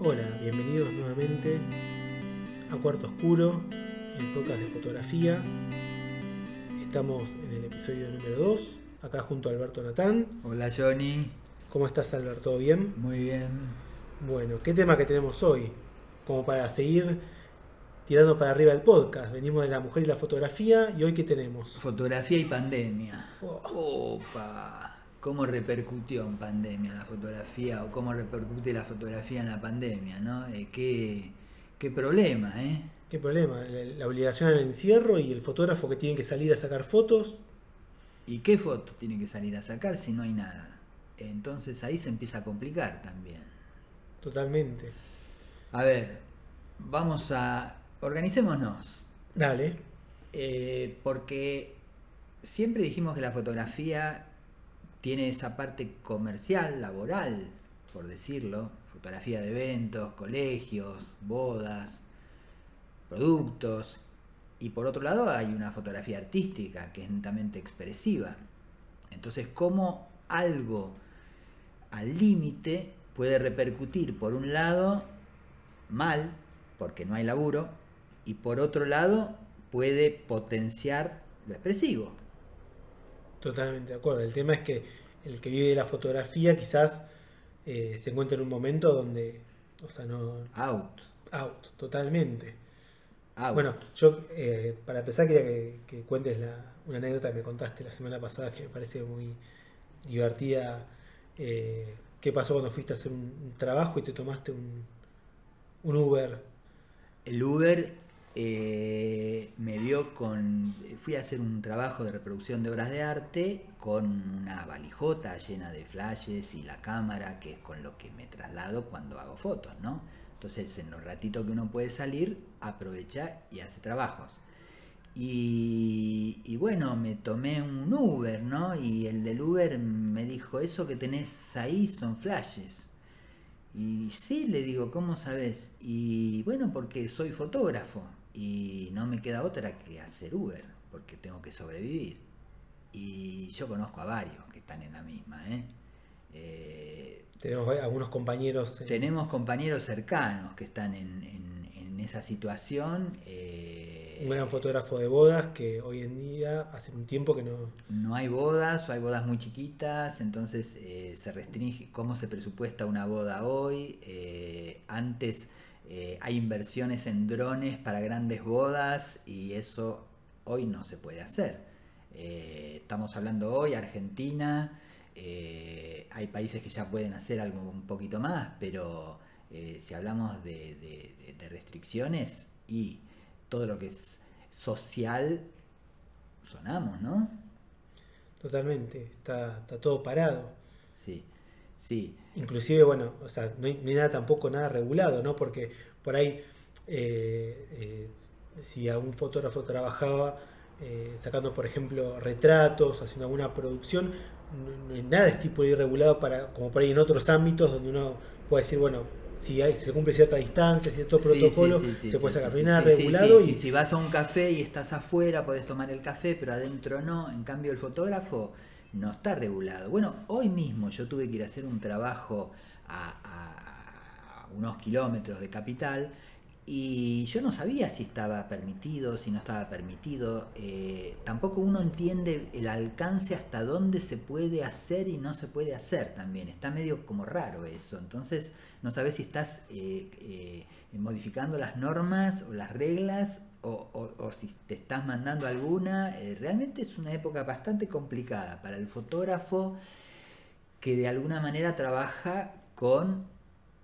Hola, bienvenidos nuevamente a Cuarto Oscuro, el podcast de fotografía. Estamos en el episodio número 2, acá junto a Alberto Natán. Hola Johnny, ¿Cómo estás, Alberto? ¿Todo bien? muy bien. Bueno, ¿qué tema que tenemos hoy? Como para seguir tirando para arriba el podcast. Venimos de la mujer y la fotografía y hoy ¿qué tenemos? Fotografía y pandemia. Oh. Opa, ¿cómo repercutió en pandemia la fotografía o cómo repercute la fotografía en la pandemia? ¿no? Eh, qué, qué problema, ¿eh? ¿Qué problema? La, la obligación al encierro y el fotógrafo que tiene que salir a sacar fotos. ¿Y qué foto tiene que salir a sacar si no hay nada? Entonces ahí se empieza a complicar también. Totalmente. A ver, vamos a... Organicémonos. Dale. Eh, porque siempre dijimos que la fotografía tiene esa parte comercial, laboral, por decirlo, fotografía de eventos, colegios, bodas, productos, y por otro lado hay una fotografía artística que es netamente expresiva. Entonces, ¿cómo algo al límite puede repercutir, por un lado, mal, porque no hay laburo, y por otro lado, puede potenciar lo expresivo? Totalmente de acuerdo. El tema es que el que vive de la fotografía quizás eh, se encuentra en un momento donde, o sea, no... Out. Out, totalmente. out. Bueno, yo eh, para empezar quería que, que cuentes la, una anécdota que me contaste la semana pasada que me parece muy divertida. Eh, ¿Qué pasó cuando fuiste a hacer un, un trabajo y te tomaste un, un Uber? El Uber eh, me vio con. Fui a hacer un trabajo de reproducción de obras de arte con una valijota llena de flashes y la cámara, que es con lo que me traslado cuando hago fotos, ¿no? Entonces, en los ratitos que uno puede salir, aprovecha y hace trabajos. Y, y bueno, me tomé un Uber, ¿no? Y el del Uber me dijo: Eso que tenés ahí son flashes. Y sí, le digo, ¿cómo sabes? Y bueno, porque soy fotógrafo y no me queda otra que hacer Uber, porque tengo que sobrevivir. Y yo conozco a varios que están en la misma, ¿eh? Eh, Tenemos algunos compañeros. eh, tenemos compañeros cercanos que están en, en- en esa situación. eh, un gran fotógrafo de bodas que hoy en día, hace un tiempo que no... No hay bodas o hay bodas muy chiquitas, entonces se restringe cómo se presupuesta una boda hoy. Antes eh, hay inversiones en drones para grandes bodas y eso hoy no se puede hacer. Eh, estamos hablando hoy, Argentina, eh, hay países que ya pueden hacer algo un poquito más, pero si hablamos de, de- de- de restricciones y todo lo que es social, sonamos, ¿no? Totalmente, está, está todo parado. Sí, sí. Inclusive, bueno, o sea, no hay, no hay nada tampoco nada regulado, ¿no? Porque por ahí, eh, eh, si algún fotógrafo trabajaba eh, sacando, por ejemplo, retratos, haciendo alguna producción, no, no hay nada de tipo irregulado para, como por ahí en otros ámbitos donde uno puede decir, bueno, si hay, si se cumple cierta distancia, cierto sí, protocolo, sí, sí, se puede sacar. nada regulado y. Si vas a un café y estás afuera, podés tomar el café, pero adentro no. En cambio, el fotógrafo no está regulado. Bueno, hoy mismo yo tuve que ir a hacer un trabajo a, unos kilómetros de capital y yo no sabía si estaba permitido, si no estaba permitido. Eh, tampoco uno entiende el alcance hasta dónde se puede hacer y no se puede hacer también. Está medio como raro eso. Entonces no sabes si estás eh, eh, modificando las normas o las reglas o, si te estás mandando alguna. Eh, realmente es una época bastante complicada para el fotógrafo que de alguna manera trabaja con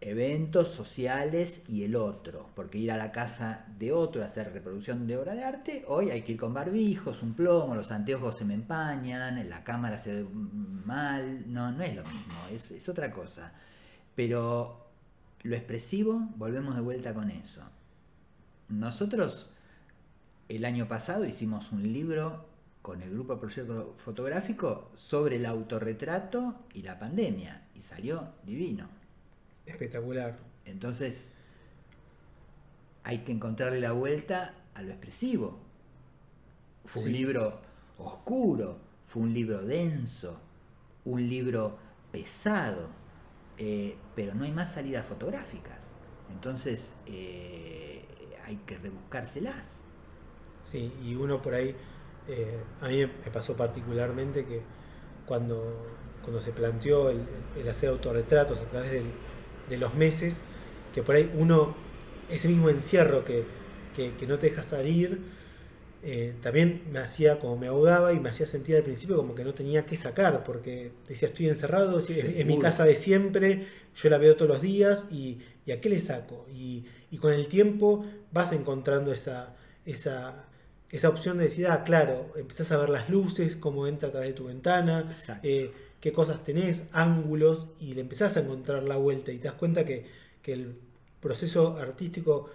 eventos sociales y el otro, porque ir a la casa de otro a hacer reproducción de obra de arte, hoy hay que ir con barbijos, un plomo, los anteojos se me empañan, la cámara se ve mal, no, no es lo mismo, es, es otra cosa. Pero lo expresivo, volvemos de vuelta con eso. Nosotros el año pasado hicimos un libro con el grupo Proyecto Fotográfico sobre el autorretrato y la pandemia y salió divino. espectacular. Entonces hay que encontrarle la vuelta a lo expresivo. Fue un libro oscuro, fue un libro denso, un libro pesado, eh, pero no hay más salidas fotográficas. Entonces eh, hay que rebuscárselas. Sí, y uno por ahí, eh, a mí me pasó particularmente que cuando, cuando se planteó el, hacer autorretratos a través de los meses, que por ahí uno, ese mismo encierro que, que no te deja salir, eh, también me hacía como me ahogaba y me hacía sentir al principio como que no tenía que sacar, porque decía estoy encerrado, es, mi casa de siempre, yo la veo todos los días y, ¿a qué le saco? Y, con el tiempo vas encontrando esa, esa, esa opción de decir, ah, claro, empezás a ver las luces, cómo entra a través de tu ventana, eh, qué cosas tenés, ángulos, y le empezás a encontrar la vuelta y te das cuenta que, que el proceso artístico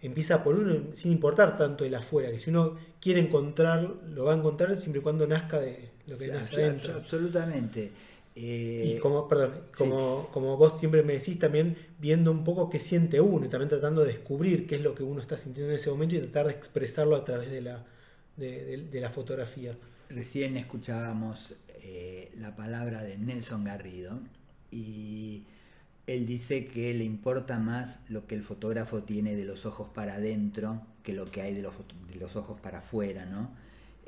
empieza por uno sin importar tanto el afuera, que si uno quiere encontrar, lo va a encontrar siempre y cuando nazca de lo que nace adentro. Absolutamente. Eh, como, perdón, como, como vos siempre me decís, también viendo un poco qué siente uno y también tratando de descubrir qué es lo que uno está sintiendo en ese momento y tratar de expresarlo a través de la, de, la fotografía. Recién escuchábamos eh, la palabra de Nelson Garrido y él dice que le importa más lo que el fotógrafo tiene de los ojos para adentro que lo que hay de los, de los ojos para afuera, ¿no?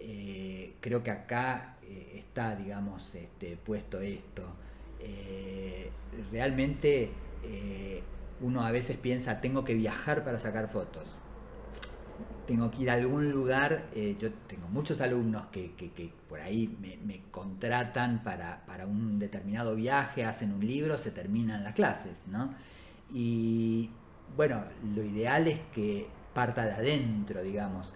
Eh, creo que acá eh, está, digamos, este, puesto esto. Eh, realmente uno a veces piensa, tengo que viajar para sacar fotos tengo que ir a algún lugar, yo tengo muchos alumnos que, por ahí me, contratan para, un determinado viaje, hacen un libro, se terminan las clases, ¿no? Y bueno, lo ideal es que parta de adentro, digamos.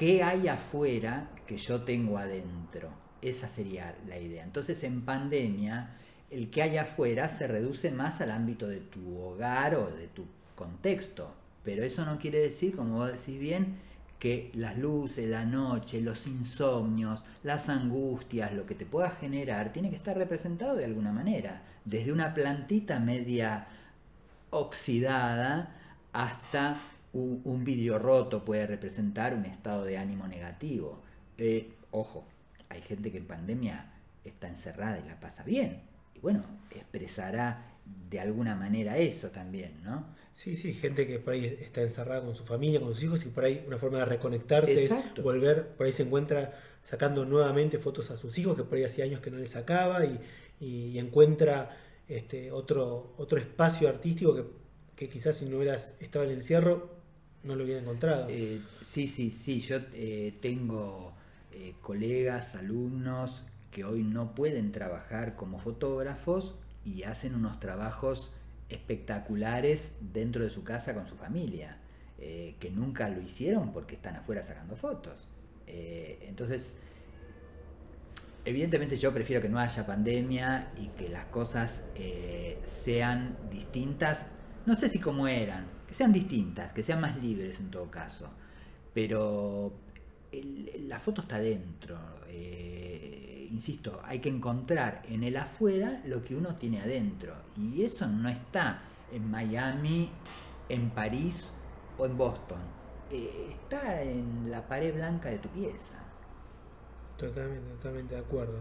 ¿Qué hay afuera que yo tengo adentro? Esa sería la idea. Entonces en pandemia, el que hay afuera se reduce más al ámbito de tu hogar o de tu contexto pero eso no quiere decir, como vos decís bien, que las luces, la noche, los insomnios, las angustias, lo que te pueda generar, tiene que estar representado de alguna manera. Desde una plantita media oxidada hasta un, vidrio roto puede representar un estado de ánimo negativo. Eh, ojo, hay gente que en pandemia está encerrada y la pasa bien. Y bueno, expresará de alguna manera eso también, ¿no? Sí, sí, gente que por ahí está encerrada con su familia, con sus hijos y por ahí una forma de reconectarse es volver, por ahí se encuentra sacando nuevamente fotos a sus hijos que por ahí hacía años que no les sacaba y, encuentra este, otro, otro espacio artístico que, quizás si no hubiera estado en el encierro no lo hubiera encontrado. Eh, sí, sí, sí, yo eh, tengo eh, colegas, alumnos que hoy no pueden trabajar como fotógrafos y hacen unos trabajos espectaculares dentro de su casa con su familia, que nunca lo hicieron porque están afuera sacando fotos. Entonces, evidentemente yo prefiero que no haya pandemia y que las cosas sean distintas, no sé si como eran, que sean distintas, que sean más libres en todo caso, pero la foto está dentro insisto, hay que encontrar en el afuera lo que uno tiene adentro. Y eso no está en Miami, en París o en Boston. Eh, está en la pared blanca de tu pieza. Totalmente, totalmente de acuerdo.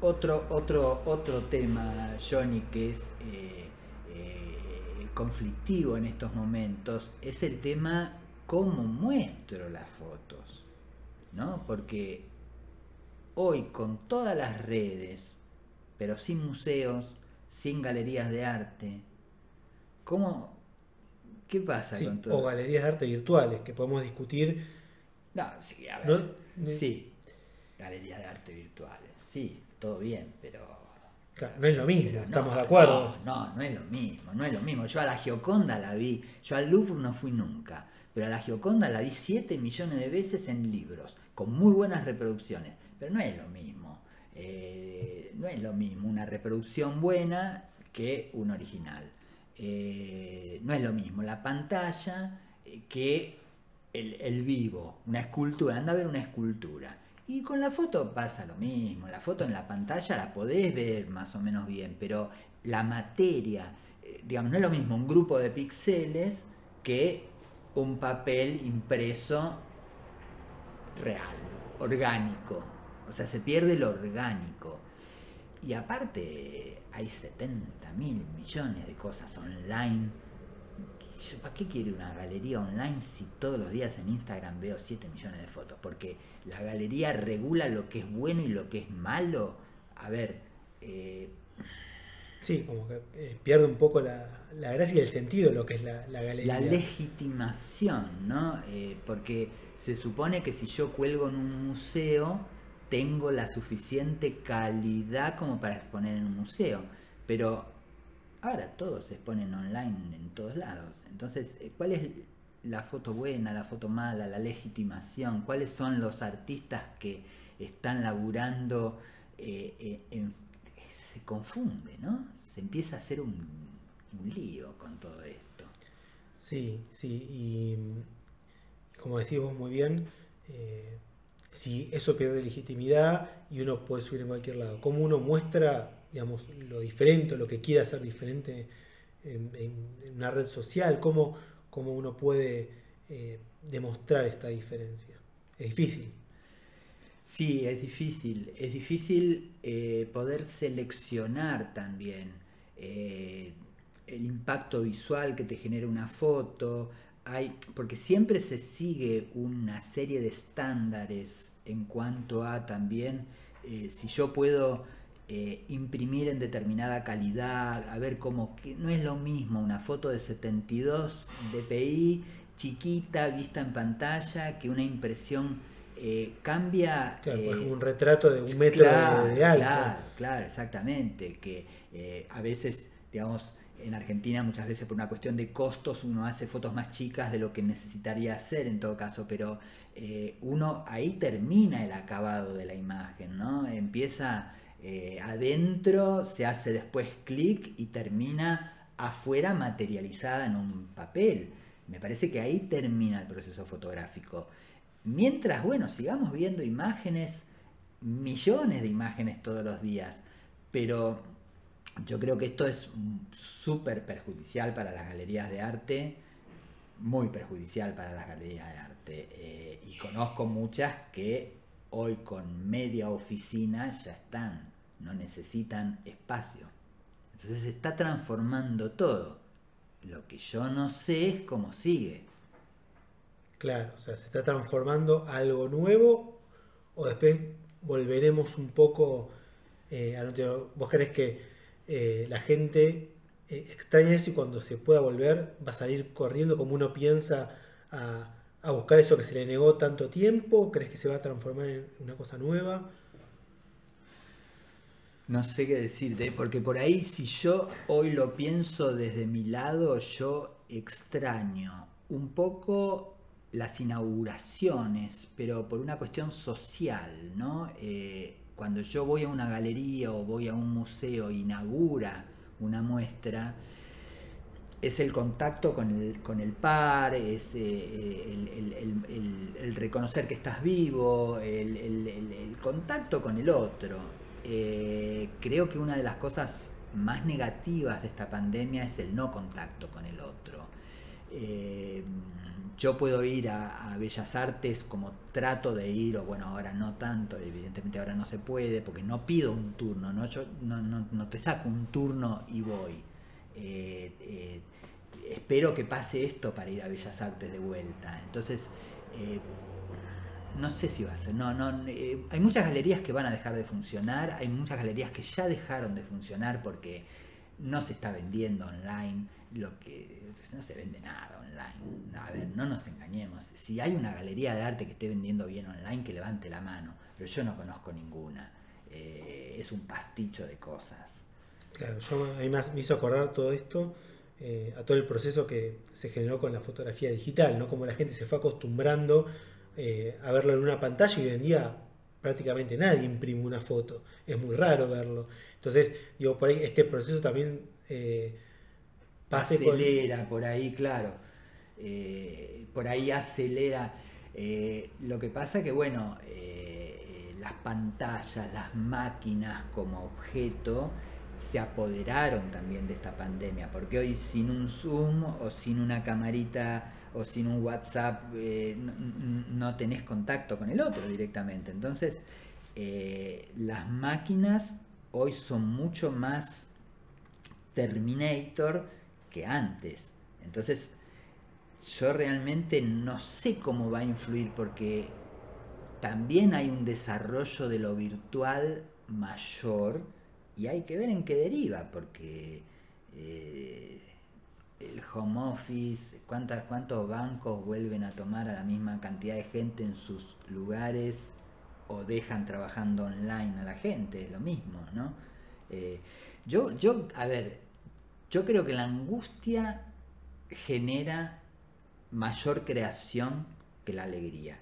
Otro, otro, otro tema, Johnny, que es eh, eh, conflictivo en estos momentos, es el tema cómo muestro las fotos. ¿no? Porque hoy con todas las redes, pero sin museos, sin galerías de arte, ¿cómo, ¿qué pasa con todo? O galerías de arte virtuales, que podemos discutir. No, sí, a ver, sí, galerías de arte virtuales, sí, todo bien, pero... no es lo mismo, estamos de acuerdo. No, no, no es lo mismo, no es lo mismo. Yo a la Gioconda la vi, yo al Louvre no fui nunca, pero a la Gioconda la vi 7 millones de veces en libros, con muy buenas reproducciones. Pero no es lo mismo. Eh, no es lo mismo una reproducción buena que un original. Eh, no es lo mismo la pantalla eh, que el, vivo, una escultura. Anda a ver una escultura. Y con la foto pasa lo mismo. La foto en la pantalla la podés ver más o menos bien, pero la materia, digamos, no es lo mismo un grupo de píxeles que un papel impreso real, orgánico. O sea, se pierde lo orgánico. Y aparte, hay 70 mil millones de cosas online ¿Para qué quiere una galería online si todos los días en Instagram veo 7 millones de fotos? Porque la galería regula lo que es bueno y lo que es malo. A ver, eh, Sí, como que eh, pierde un poco la, gracia y el sentido de lo que es la, galería. La legitimación, ¿no? Eh, porque se supone que si yo cuelgo en un museo, tengo la suficiente calidad como para exponer en un museo. Pero ahora todos se exponen online en todos lados. Entonces, eh, ¿cuál es la foto buena, la foto mala, la legitimación? ¿Cuáles son los artistas que están laburando en se confunde, ¿no? Se empieza a hacer un, lío con todo esto. Sí, sí, y como decís vos muy bien, eh, si eso pierde legitimidad y uno puede subir en cualquier lado, ¿cómo uno muestra, digamos, lo diferente, lo que quiere hacer diferente en, una red social? ¿Cómo, uno puede eh, demostrar esta diferencia? Es difícil. Sí, es difícil. Es difícil eh, poder seleccionar también eh, el impacto visual que te genera una foto. Hay, porque siempre se sigue una serie de estándares en cuanto a también eh, si yo puedo imprimir en determinada calidad, a ver cómo que no es lo mismo una foto de 72 dpi chiquita vista en pantalla que una impresión eh, cambia... Eh, un retrato de un metro de, alto. Claro, claro, exactamente. Que eh, a veces, digamos, en Argentina muchas veces por una cuestión de costos uno hace fotos más chicas de lo que necesitaría hacer en todo caso, pero uno ahí termina el acabado de la imagen, ¿no? Empieza adentro, se hace después clic y termina afuera materializada en un papel. Me parece que ahí termina el proceso fotográfico. Mientras, bueno, sigamos viendo imágenes, millones de imágenes todos los días, pero yo creo que esto es súper perjudicial para las galerías de arte, muy perjudicial para las galerías de arte. Eh, y conozco muchas que hoy con media oficina ya están, no necesitan espacio. Entonces se está transformando todo. Lo que yo no sé es cómo sigue. Claro, o sea, se está transformando algo nuevo o después volveremos un poco eh, a ¿Vos crees que eh, la gente eh, extraña eso y cuando se pueda volver va a salir corriendo como uno piensa a, buscar eso que se le negó tanto tiempo? ¿Crees que se va a transformar en una cosa nueva? No sé qué decirte, porque por ahí si yo hoy lo pienso desde mi lado, yo extraño un poco las inauguraciones, pero por una cuestión social, ¿no? Eh, cuando yo voy a una galería o voy a un museo e inaugura una muestra, es el contacto con el, con el par, es eh, el, reconocer que estás vivo, el, contacto con el otro. Eh, creo que una de las cosas más negativas de esta pandemia es el no contacto con el otro yo puedo ir a, Bellas Artes como trato de ir, o bueno, ahora no tanto, evidentemente ahora no se puede, porque no pido un turno, ¿no? Yo no, te saco un turno y voy. Eh, eh, espero que pase esto para ir a Bellas Artes de vuelta. Entonces, eh, no sé si va a ser. No, no, hay muchas galerías que van a dejar de funcionar, hay muchas galerías que ya dejaron de funcionar porque no se está vendiendo online, lo que no se vende nada online. A ver, no nos engañemos. Si hay una galería de arte que esté vendiendo bien online, que levante la mano, pero yo no conozco ninguna. Eh, es un pasticho de cosas. Claro, yo me hizo acordar todo esto eh, a todo el proceso que se generó con la fotografía digital, ¿no? Como la gente se fue acostumbrando eh, a verlo en una pantalla y hoy en día prácticamente nadie imprime una foto. Es muy raro verlo. Entonces, digo, por ahí este proceso también eh, acelera por ahí, claro. Eh, por ahí acelera. Eh, lo que pasa que, bueno, las pantallas, las máquinas como objeto se apoderaron también de esta pandemia, porque hoy sin un Zoom o sin una camarita o sin un WhatsApp no, tenés contacto con el otro directamente. Entonces, las máquinas hoy son mucho más Terminator que antes. Entonces, yo realmente no sé cómo va a influir porque también hay un desarrollo de lo virtual mayor y hay que ver en qué deriva, porque eh, el home office, ¿cuántas, cuántos bancos vuelven a tomar a la misma cantidad de gente en sus lugares o dejan trabajando online a la gente, es lo mismo, ¿no? Eh, yo, yo, a ver, yo creo que la angustia genera mayor creación que la alegría.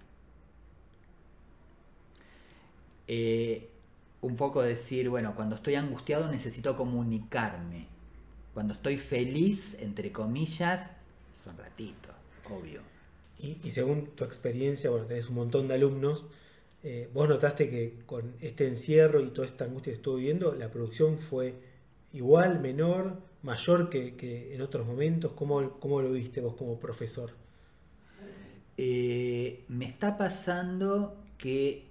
Eh, un poco decir, bueno, cuando estoy angustiado necesito comunicarme. Cuando estoy feliz, entre comillas, son ratitos, obvio. Y, según tu experiencia, bueno, tenés un montón de alumnos, eh, vos notaste que con este encierro y toda esta angustia que estuvo viviendo, la producción fue igual, menor, mayor que, en otros momentos. ¿Cómo, ¿Cómo, lo viste vos como profesor? Eh, me está pasando que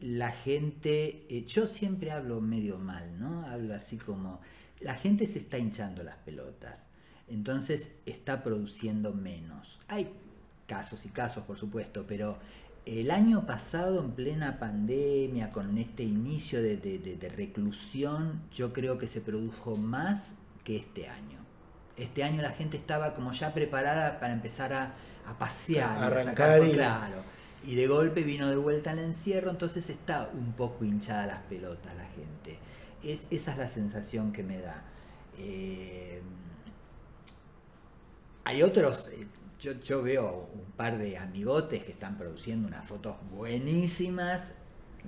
la gente, eh, yo siempre hablo medio mal, ¿no? Hablo así como, la gente se está hinchando las pelotas, entonces está produciendo menos. Hay casos y casos, por supuesto, pero el año pasado, en plena pandemia, con este inicio de, reclusión, yo creo que se produjo más que este año. Este año la gente estaba como ya preparada para empezar a, pasear, a, arrancar y... claro y de golpe vino de vuelta al encierro, entonces está un poco hinchada las pelotas la gente. Es, esa es la sensación que me da. Eh, hay otros, eh, yo, yo, veo un par de amigotes que están produciendo unas fotos buenísimas,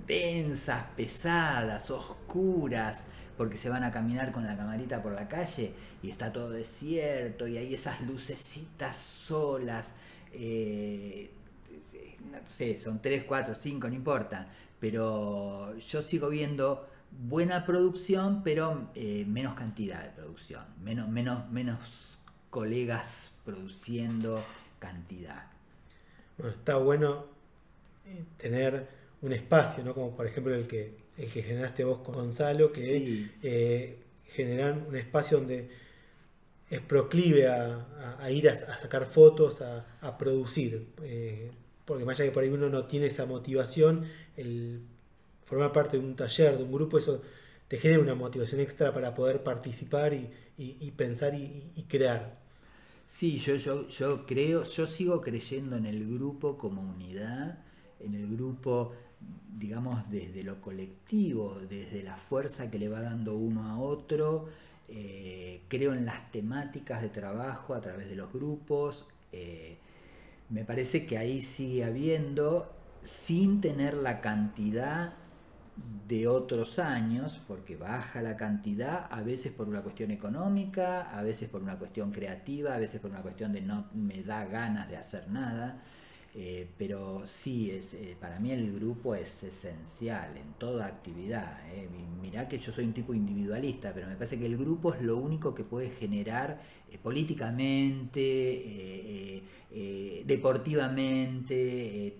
densas, pesadas, oscuras, porque se van a caminar con la camarita por la calle y está todo desierto y hay esas lucecitas solas. Eh, no sé, son 3, 4, 5, no importa, pero yo sigo viendo buena producción, pero eh, menos cantidad de producción, menos, menos, menos colegas produciendo cantidad. Bueno, está bueno eh, tener un espacio, ¿no? Como por ejemplo el que, el que generaste vos con Gonzalo, que eh, generan un espacio donde es proclive a, ir a, sacar fotos, a, producir porque más allá que por ahí uno no tiene esa motivación, el formar parte de un taller, de un grupo, eso te genera una motivación extra para poder participar y, pensar y, crear. Sí, yo, yo, yo creo, yo sigo creyendo en el grupo como unidad, en el grupo, digamos, desde lo colectivo, desde la fuerza que le va dando uno a otro. Eh, creo en las temáticas de trabajo a través de los grupos. Eh, me parece que ahí sigue habiendo, sin tener la cantidad de otros años, porque baja la cantidad, a veces por una cuestión económica, a veces por una cuestión creativa, a veces por una cuestión de no me da ganas de hacer nada. Eh, pero sí, es, eh, para mí el grupo es esencial en toda actividad. Eh. Mirá que yo soy un tipo individualista, pero me parece que el grupo es lo único que puede generar políticamente, deportivamente,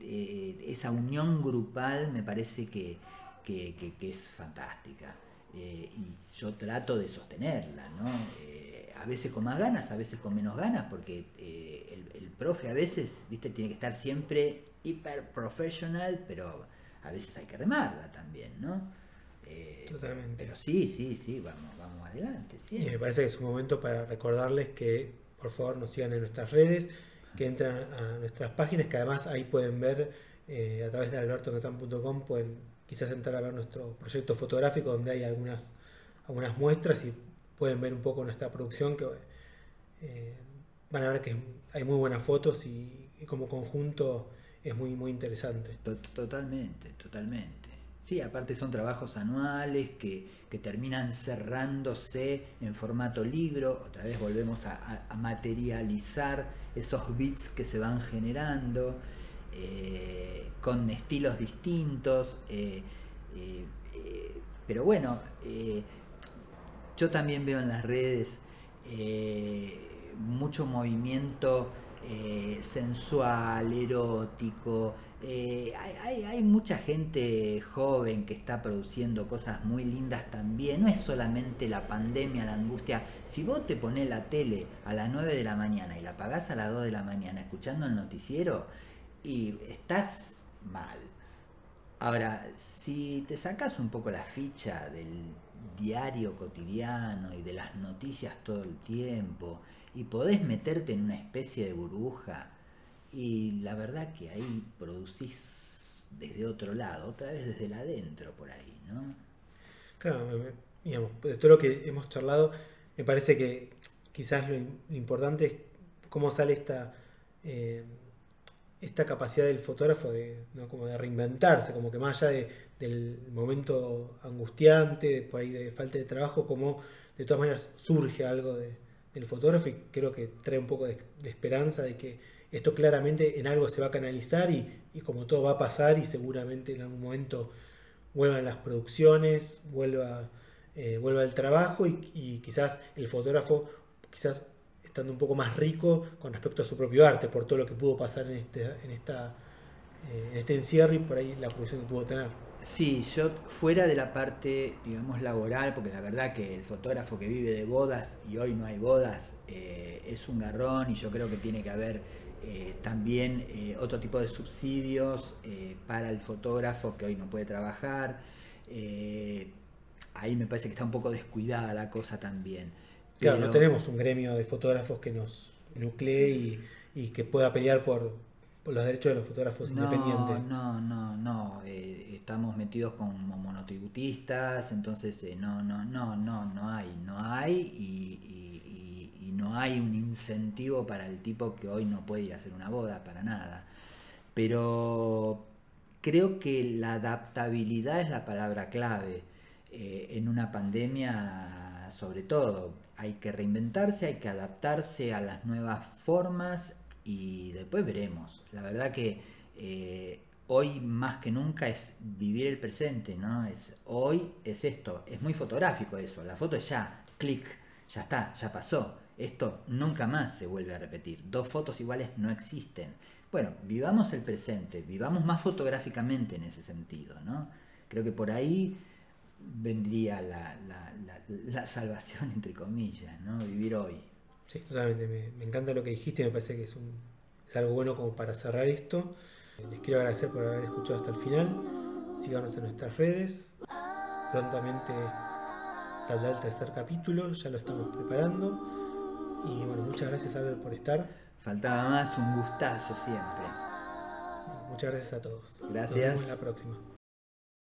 esa unión grupal me parece que, es fantástica. y yo trato de sostenerla, ¿no? a veces con más ganas, a veces con menos ganas, porque profe a veces, viste, tiene que estar siempre hiper profesional, pero a veces hay que remarla también, ¿no? Eh, Totalmente. Pero sí, sí, sí, vamos, vamos adelante. Y me parece que es un momento para recordarles que por favor nos sigan en nuestras redes, que entran a nuestras páginas, que además ahí pueden ver eh, a través de albertonatán.com, pueden quizás entrar a ver nuestro proyecto fotográfico donde hay algunas, algunas muestras y pueden ver un poco nuestra producción que eh, van a ver que hay muy buenas fotos y, como conjunto es muy, muy interesante. Totalmente, totalmente. Sí, aparte son trabajos anuales que, terminan cerrándose en formato libro, otra vez volvemos a, materializar esos bits que se van generando eh, con estilos distintos, eh, eh, pero bueno, yo también veo en las redes mucho movimiento eh, sensual, erótico. Eh, hay, hay, mucha gente joven que está produciendo cosas muy lindas también. No es solamente la pandemia, la angustia. Si vos te pones la tele a las 9 de la mañana y la apagás a las 2 de la mañana escuchando el noticiero y estás mal. Ahora, si te sacas un poco la ficha del diario cotidiano y de las noticias todo el tiempo y podés meterte en una especie de burbuja y la verdad que ahí producís desde otro lado, otra vez desde el adentro por ahí, ¿no? Claro, digamos, de todo lo que hemos charlado, me parece que quizás lo, importante es cómo sale esta, eh, esta capacidad del fotógrafo de, ¿no? como de reinventarse, como que más allá del momento angustiante, por ahí de falta de trabajo, como de todas maneras surge algo de, el fotógrafo y creo que trae un poco de, esperanza de que esto claramente en algo se va a canalizar y, como todo va a pasar y seguramente en algún momento vuelvan las producciones, vuelva, eh, vuelva el trabajo y, quizás el fotógrafo, quizás estando un poco más rico con respecto a su propio arte, por todo lo que pudo pasar en este, en esta, eh, en este encierro y por ahí la producción que pudo tener. Sí, yo fuera de la parte, digamos, laboral, porque la verdad que el fotógrafo que vive de bodas y hoy no hay bodas eh, es un garrón y yo creo que tiene que haber eh, también eh, otro tipo de subsidios para el fotógrafo que hoy no puede trabajar. ahí me parece que está un poco descuidada la cosa también. Claro, no tenemos un gremio de fotógrafos que nos nuclee y que pueda pelear por, los derechos de los fotógrafos independientes. No, no, no, eh, estamos metidos como monotributistas, entonces eh, no, no, no, no, no hay, no hay y, no hay un incentivo para el tipo que hoy no puede ir a hacer una boda, para nada. Pero creo que la adaptabilidad es la palabra clave eh, en una pandemia sobre todo. Hay que reinventarse, hay que adaptarse a las nuevas formas y después veremos. La verdad que eh, hoy más que nunca es vivir el presente, ¿no? Es, hoy es esto, es muy fotográfico eso, la foto es ya, clic, ya está, ya pasó. Esto nunca más se vuelve a repetir. Dos fotos iguales no existen. Bueno, vivamos el presente, vivamos más fotográficamente en ese sentido, ¿no? Creo que por ahí vendría la, la salvación, entre comillas, ¿no? Vivir hoy. Sí, totalmente. Me, encanta lo que dijiste, me parece que es, un, es algo bueno como para cerrar esto. Les quiero agradecer por haber escuchado hasta el final. Síganos en nuestras redes. Prontamente saldrá el tercer capítulo, ya lo estamos preparando. Y bueno, muchas gracias Albert por estar. Faltaba más, un gustazo siempre. muchas gracias a todos. Gracias. Nos vemos la próxima.